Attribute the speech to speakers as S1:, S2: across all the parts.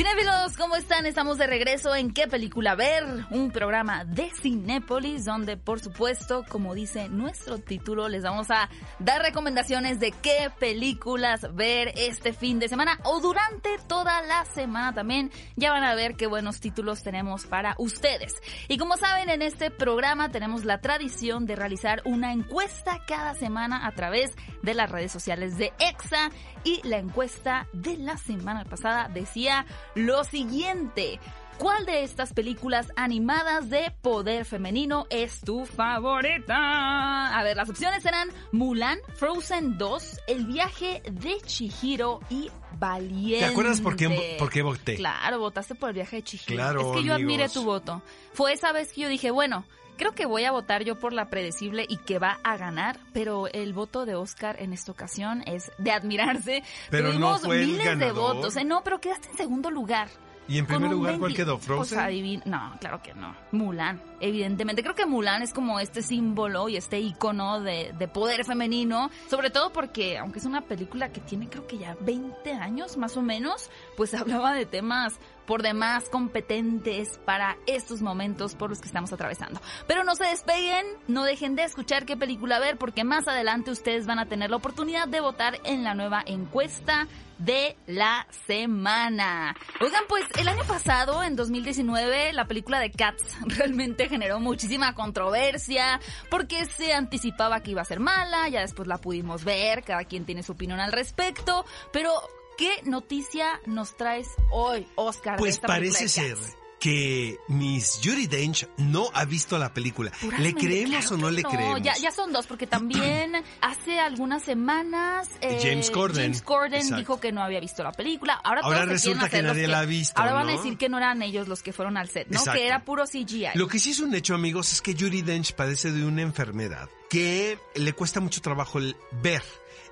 S1: Cinéfilos, ¿cómo están? Estamos de regreso en ¿Qué película ver? Un programa de Cinépolis donde, por supuesto, como dice nuestro título, les vamos a dar recomendaciones de qué películas ver este fin de semana o durante toda la semana también. Ya van a ver qué buenos títulos tenemos para ustedes. Y como saben, en este programa tenemos la tradición de realizar una encuesta cada semana a través de las redes sociales de EXA y la encuesta de la semana pasada decía lo siguiente. ¿Cuál de estas películas animadas de poder femenino es tu favorita? A ver, las opciones eran Mulan, Frozen 2, El viaje de Chihiro y Valiente.
S2: ¿Te acuerdas por qué, por qué voté?
S1: Claro, votaste por El viaje de Chihiro.
S2: Claro,
S1: Es que yo admiré tu voto. Fue esa vez que yo dije, bueno, creo que voy a votar yo por la predecible y que va a ganar, pero el voto de Oscar en esta ocasión es de admirarse.
S2: Pero no
S1: Tuvimos
S2: fue el
S1: miles de votos. Eh, no, pero quedaste en segundo lugar.
S2: ¿Y en primer lugar cuál
S1: 20
S2: quedó? ¿Frozen?
S1: No, claro que no. Mulan, evidentemente. Creo que Mulan es como este símbolo y este icono de, de poder femenino. Sobre todo porque, aunque es una película que tiene creo que ya 20 años más o menos, pues hablaba de temas por demás competentes para estos momentos por los que estamos atravesando. Pero no se despeguen, no dejen de escuchar qué película ver porque más adelante ustedes van a tener la oportunidad de votar en la nueva encuesta de la semana. Oigan, pues el año pasado, en 2019, la película de Cats realmente generó muchísima controversia porque se anticipaba que iba a ser mala, ya después la pudimos ver, cada quien tiene su opinión al respecto, pero ¿qué noticia nos traes hoy, Oscar?
S2: Pues parece ser que Miss Judy Dench no ha visto la película. ¿Le creemos
S1: claro
S2: o no le creemos?
S1: Ya, ya son dos, porque también hace algunas semanas eh,
S2: James Corden.
S1: James Corden dijo que no había visto la película. Ahora,
S2: Ahora
S1: todos
S2: resulta que nadie la ha visto,
S1: Ahora van a decir que no eran ellos los que fueron al set, ¿no?
S2: Exacto.
S1: Que era puro CGI.
S2: Lo que sí es un hecho, amigos, es que Judy Dench padece de una enfermedad que le cuesta mucho trabajo el ver.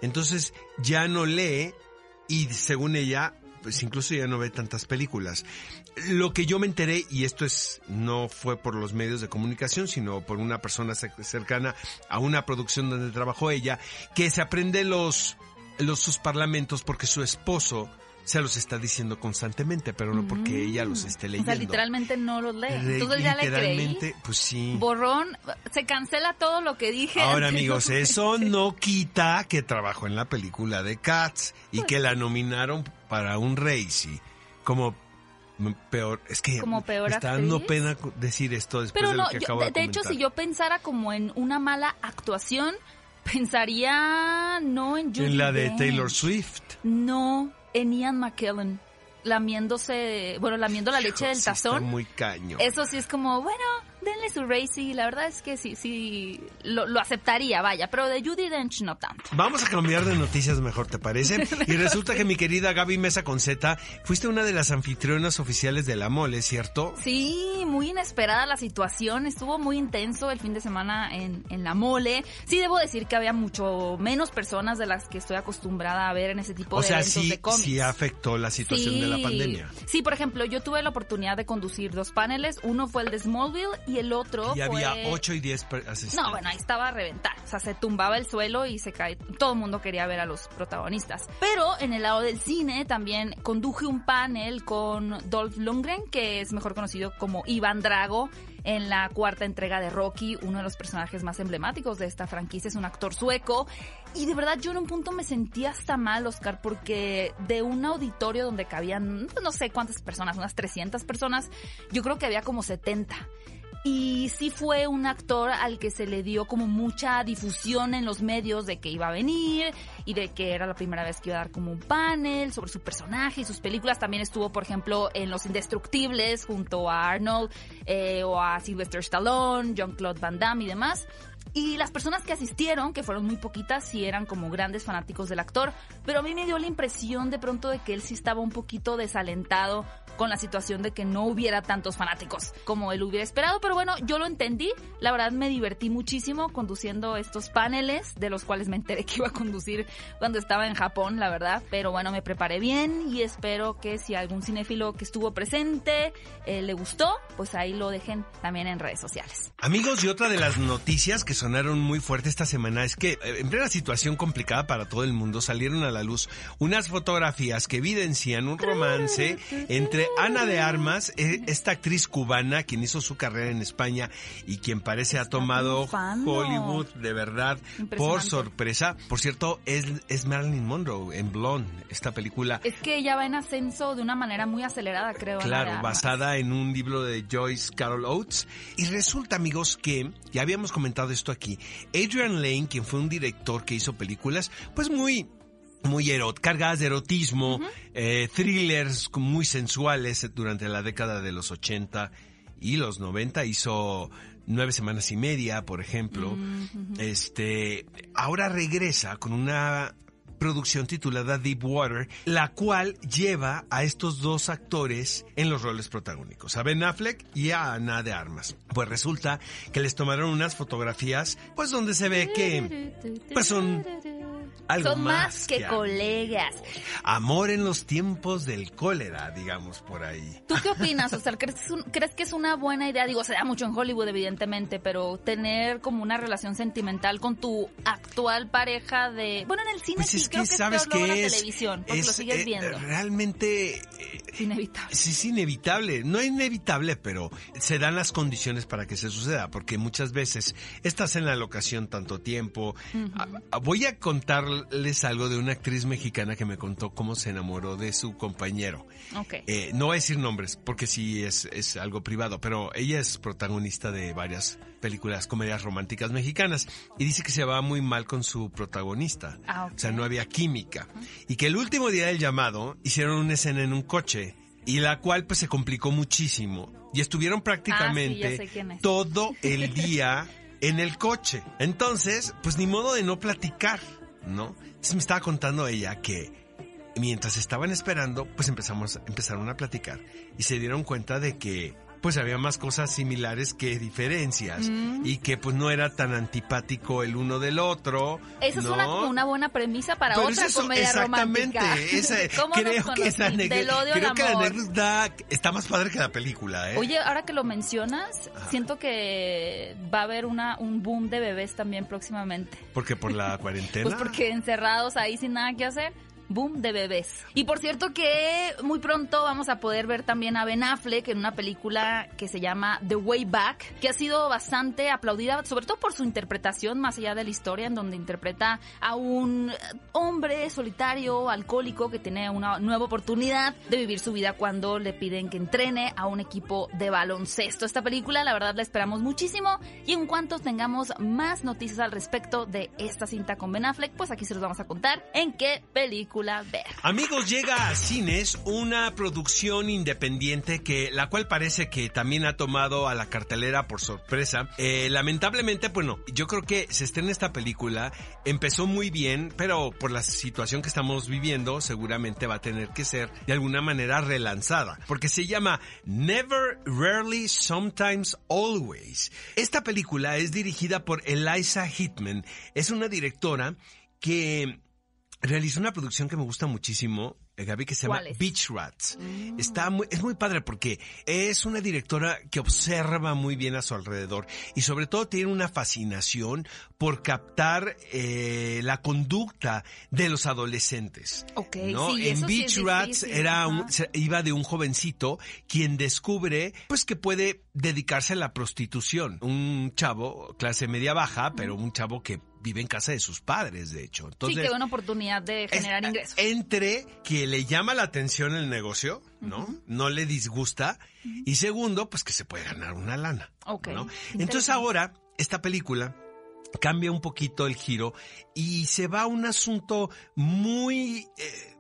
S2: Entonces ya no lee y según ella, pues incluso ya no ve tantas películas. Lo que yo me enteré, y esto es no fue por los medios de comunicación, sino por una persona cer- cercana a una producción donde trabajó ella, que se aprende los, los sus parlamentos porque su esposo se los está diciendo constantemente, pero no porque ella los esté
S1: Mm. O
S2: leyendo.
S1: sea, literalmente no los lee. Entonces ya le creí.
S2: literalmente, pues sí.
S1: Borrón, se cancela todo lo que dije.
S2: Ahora amigos, eso no quita que trabajó en la película de Cats y que la nominaron para un Racy como peor, es que
S1: Como peor
S2: me está dando pena decir esto después
S1: Pero
S2: de
S1: no,
S2: lo que
S1: yo-
S2: acabo
S1: de,
S2: de,
S1: de hecho, si yo pensara como en una mala actuación, pensaría no en Judy
S2: en la de. Taylor Swift.
S1: No, en Ian McKellen, lamiéndose, bueno, lamiendo la leche del
S2: Sí, está
S1: tazón.
S2: muy caño.
S1: Eso sí es como, bueno, denle su racy. La verdad es que sí, sí, lo, lo aceptaría, vaya. Pero de Judy Dench no tanto.
S2: Vamos a cambiar de noticias mejor, ¿te parece? Y resulta que mi querida Gaby Mesa con Z, fuiste una de las anfitrionas oficiales de la mole, ¿cierto?
S1: Sí, muy inesperada la situación. Estuvo muy intenso el fin de semana en, en la mole. Sí, debo decir que había mucho menos personas de las que estoy acostumbrada a ver en ese tipo
S2: O
S1: de
S2: sea,
S1: eventos
S2: sí,
S1: de cómics.
S2: sí afectó la situación de la pandemia.
S1: Sí, por ejemplo, yo tuve la oportunidad de conducir dos paneles. Uno fue el de Smallville y el otro
S2: Y
S1: fue...
S2: había 8 y 10 per- asistentes.
S1: No, bueno, ahí estaba a reventar. O sea, se tumbaba el suelo y se cae. Todo el mundo quería ver a los protagonistas. Pero en el lado del cine también conduje un panel con Dolph Lundgren, que es mejor conocido como Iván Drago en la cuarta entrega de Rocky, uno de los personajes más emblemáticos de esta franquicia, es un actor sueco. Y de verdad yo en un punto me sentí hasta mal, Oscar, porque de un auditorio donde cabían no sé cuántas personas, unas 300 personas, yo creo que había como 70. Y sí fue un actor al que se le dio como mucha difusión en los medios de que iba a venir y de que era la primera vez que iba a dar como un panel sobre su personaje y sus películas. También estuvo, por ejemplo, en Los Indestructibles junto a Arnold eh, o a Sylvester Stallone, Jean-Claude Van Damme y demás. Y las personas que asistieron, que fueron muy poquitas, sí eran como grandes fanáticos del actor, pero a mí me dio la impresión de pronto de que él sí estaba un poquito desalentado con la situación de que no hubiera tantos fanáticos como él hubiera esperado, pero bueno, yo lo entendí, la verdad me divertí muchísimo conduciendo estos paneles, de los cuales me enteré que iba a conducir cuando estaba en Japón, la verdad, pero bueno, me preparé bien y espero que si algún cinéfilo que estuvo presente eh, le gustó, pues ahí lo dejen también en redes sociales.
S2: Amigos, y otra de las noticias que resonaron muy fuerte esta semana es que eh, en plena situación complicada para todo el mundo salieron a la luz unas fotografías que evidencian un romance entre Ana de Armas, eh, esta actriz cubana quien hizo su carrera en España y quien parece ha tomado
S1: triunfando.
S2: Hollywood de verdad por sorpresa. Por cierto, es, es Marilyn Monroe en Blonde, esta película.
S1: Es que ella va en ascenso de una manera muy acelerada, creo.
S2: Claro, basada en un libro de Joyce Carol Oates. Y resulta, amigos, que, ya habíamos comentado esto aquí, Adrian Lane, quien fue un director que hizo películas, pues muy muy erot cargadas de erotismo, eh, thrillers muy sensuales durante la década de los 80 y los 90. Hizo Nueve Semanas y Media, por ejemplo. Este, ahora regresa con una producción titulada Deep Water, la cual lleva a estos dos actores en los roles protagónicos, a Ben Affleck y a Ana de Armas. Pues resulta que les tomaron unas fotografías, pues donde se ve que pues son algo
S1: Son más que colegas.
S2: Amor en los tiempos del cólera, digamos por ahí.
S1: ¿Tú qué opinas, Oscar? ¿Crees que, es un- crees que es una buena idea? Digo, se da mucho en Hollywood, evidentemente, pero tener como una relación sentimental con tu actual pareja de... Bueno, en el cine
S2: Pues
S1: sí,
S2: es
S1: creo
S2: que
S1: que
S2: sabes
S1: es
S2: que
S1: en la
S2: es,
S1: televisión, porque lo
S2: es,
S1: sigues
S2: eh,
S1: viendo.
S2: realmente eh,
S1: Es inevitable.
S2: Sí, es inevitable. No es inevitable, pero se dan las condiciones para que se suceda, porque muchas veces estás en la locación tanto tiempo. A- a- voy a contarles algo de una actriz mexicana que me contó cómo se enamoró de su compañero.
S1: Ok.
S2: Eh, no voy a decir nombres, porque sí es, es algo privado, pero ella es protagonista de varias películas, comedias románticas mexicanas, y dice que se va muy mal con su protagonista.
S1: Ah, ok.
S2: O sea, no había química. Y que el último día del llamado hicieron una escena en un coche, y la cual pues se complicó muchísimo. Y estuvieron prácticamente
S1: Ah, sí,
S2: todo el día en el coche. Entonces, pues ni modo de no platicar, ¿no? Entonces me estaba contando ella que mientras estaban esperando, pues empezamos, empezaron a platicar y se dieron cuenta de que pues había más cosas similares que diferencias
S1: Mm.
S2: y que pues no era tan antipático el uno del otro.
S1: Esa es una, como una buena premisa para
S2: Pero
S1: otra
S2: es eso,
S1: comedia
S2: exactamente.
S1: romántica.
S2: esa-
S1: ¿Cómo nos
S2: creo que esa creo que la anécdota está más padre que la película, ¿eh?
S1: Oye, ahora que lo mencionas,
S2: Ajá.
S1: siento que va a haber una, un boom de bebés también próximamente.
S2: Porque por la cuarentena.
S1: Pues porque encerrados ahí sin nada que hacer. Boom de bebés. Y por cierto que muy pronto vamos a poder ver también a Ben Affleck en una película que se llama The Way Back, que ha sido bastante aplaudida, sobre todo por su interpretación más allá de la historia, en donde interpreta a un hombre solitario, alcohólico, que tiene una nueva oportunidad de vivir su vida cuando le piden que entrene a un equipo de baloncesto. Esta película, la verdad, la esperamos muchísimo y en cuanto tengamos más noticias al respecto de esta cinta con Ben Affleck, pues aquí se los vamos a contar en qué película
S2: Amigos, llega a cines una producción independiente que la cual parece que también ha tomado a la cartelera por sorpresa. Eh, lamentablemente, bueno, yo creo que se estrena esta película, empezó muy bien, pero por la situación que estamos viviendo, seguramente va a tener que ser de alguna manera relanzada, porque se llama Never, Rarely, Sometimes, Always. Esta película es dirigida por Eliza Hitman, es una directora que realizó una producción que me gusta muchísimo, eh, Gaby, que se llama. Beach Rats. Está muy, es muy padre porque es una directora que observa muy bien a su alrededor y sobre todo tiene una fascinación por captar eh, la conducta de los adolescentes.
S1: Ok,
S2: ¿no?
S1: sí,
S2: en
S1: sí
S2: Beach Rats
S1: difícil,
S2: era un- iba de un jovencito quien descubre pues que puede dedicarse a la prostitución. Un chavo, clase media baja, pero un chavo que vive en casa de sus padres, de hecho. Entonces,
S1: sí, que una oportunidad de
S2: es-
S1: generar ingresos.
S2: Entre que le llama la atención el negocio, ¿no? No le disgusta. Y segundo, pues que se puede ganar una lana.
S1: Ok.
S2: Entonces ahora, esta película cambia un poquito el giro y se va a un asunto muy... eh,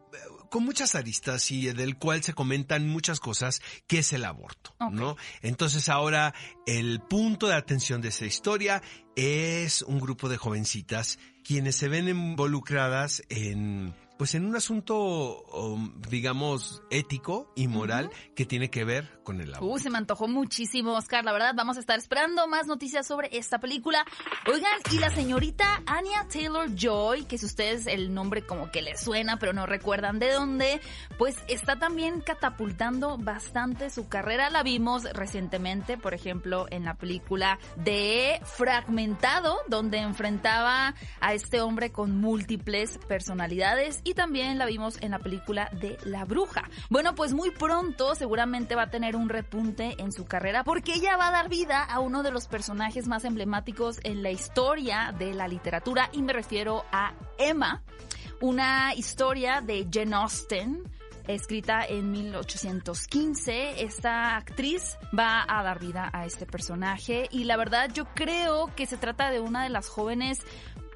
S2: con muchas aristas y del cual se comentan muchas cosas, que es el aborto. ¿no? Entonces ahora el punto de atención de esta historia es un grupo de jovencitas quienes se ven involucradas en pues en un asunto, um, digamos, ético y moral que tiene que ver con el agua.
S1: Uh, se me antojó muchísimo, Oscar. La verdad, vamos a estar esperando más noticias sobre esta película. Oigan, y la señorita Anya Taylor Joy, que si ustedes el nombre como que les suena, pero no recuerdan de dónde, pues está también catapultando bastante su carrera. La vimos recientemente, por ejemplo, en la película de Fragmentado, donde enfrentaba a este hombre con múltiples personalidades y también la vimos en la película de La Bruja. Bueno, pues muy pronto seguramente va a tener un repunte en su carrera porque ella va a dar vida a uno de los personajes más emblemáticos en la historia de la literatura y me refiero a Emma, una historia de Jane Austen escrita en 1815. Esta actriz va a dar vida a este personaje y la verdad yo creo que se trata de una de las jóvenes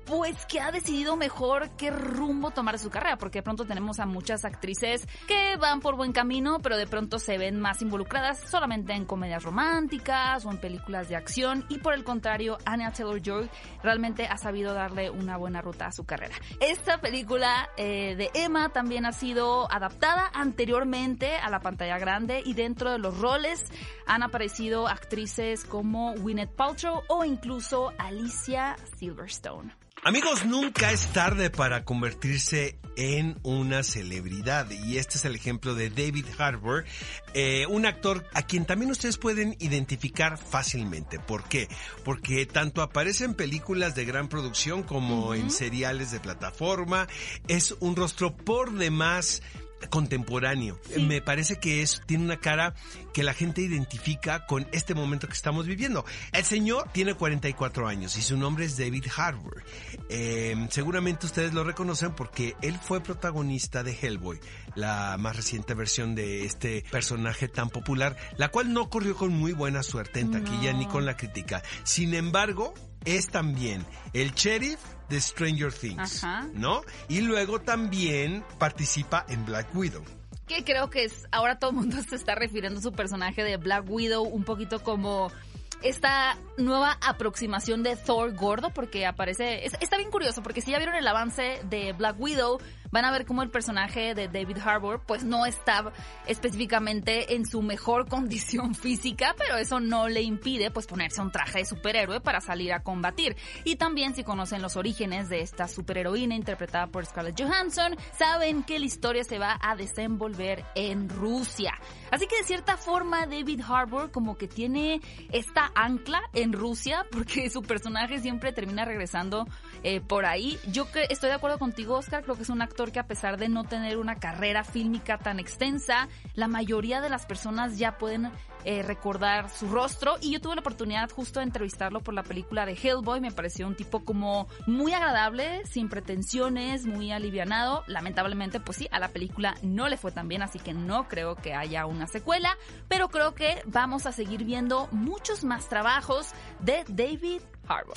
S1: pues que ha decidido mejor qué rumbo tomar su carrera, porque de pronto tenemos a muchas actrices que van por buen camino, pero de pronto se ven más involucradas solamente en comedias románticas o en películas de acción, y por el contrario, Anya Taylor-Joy realmente ha sabido darle una buena ruta a su carrera. Esta película eh, de Emma también ha sido adaptada anteriormente a la pantalla grande y dentro de los roles han aparecido actrices como Gwyneth Paltrow o incluso Alicia Silverstone.
S2: Amigos, nunca es tarde para convertirse en una celebridad y este es el ejemplo de David Harbour, eh, un actor a quien también ustedes pueden identificar fácilmente. ¿Por qué? Porque tanto aparece en películas de gran producción como en seriales de plataforma, es un rostro por demás contemporáneo. Me parece que es, tiene una cara que la gente identifica con este momento que estamos viviendo. El señor tiene 44 años y su nombre es David Harbour. Eh, seguramente ustedes lo reconocen porque él fue protagonista de Hellboy, la más reciente versión de este personaje tan popular, la cual no corrió con muy buena suerte en taquilla ni con la crítica. Sin embargo, es también el sheriff de Stranger Things, ¿no? Y luego también participa en Black Widow.
S1: Que creo que es, ahora todo el mundo se está refiriendo a su personaje de Black Widow un poquito como esta nueva aproximación de Thor gordo porque aparece, está bien curioso porque si ya vieron el avance de Black Widow, van a ver cómo el personaje de David Harbour pues no está específicamente en su mejor condición física, pero eso no le impide pues ponerse un traje de superhéroe para salir a combatir. Y también si conocen los orígenes de esta superheroína interpretada por Scarlett Johansson, saben que la historia se va a desenvolver en Rusia. Así que de cierta forma David Harbour como que tiene esta ancla en Rusia porque su personaje siempre termina regresando eh, por ahí. Yo estoy de acuerdo contigo Oscar, creo que es un que a pesar de no tener una carrera fílmica tan extensa, la mayoría de las personas ya pueden eh, recordar su rostro. Y yo tuve la oportunidad justo de entrevistarlo por la película de Hellboy, me pareció un tipo como muy agradable, sin pretensiones, muy alivianado, lamentablemente pues sí, a la película no le fue tan bien, así que no creo que haya una secuela, pero creo que vamos a seguir viendo muchos más trabajos de David Harbour.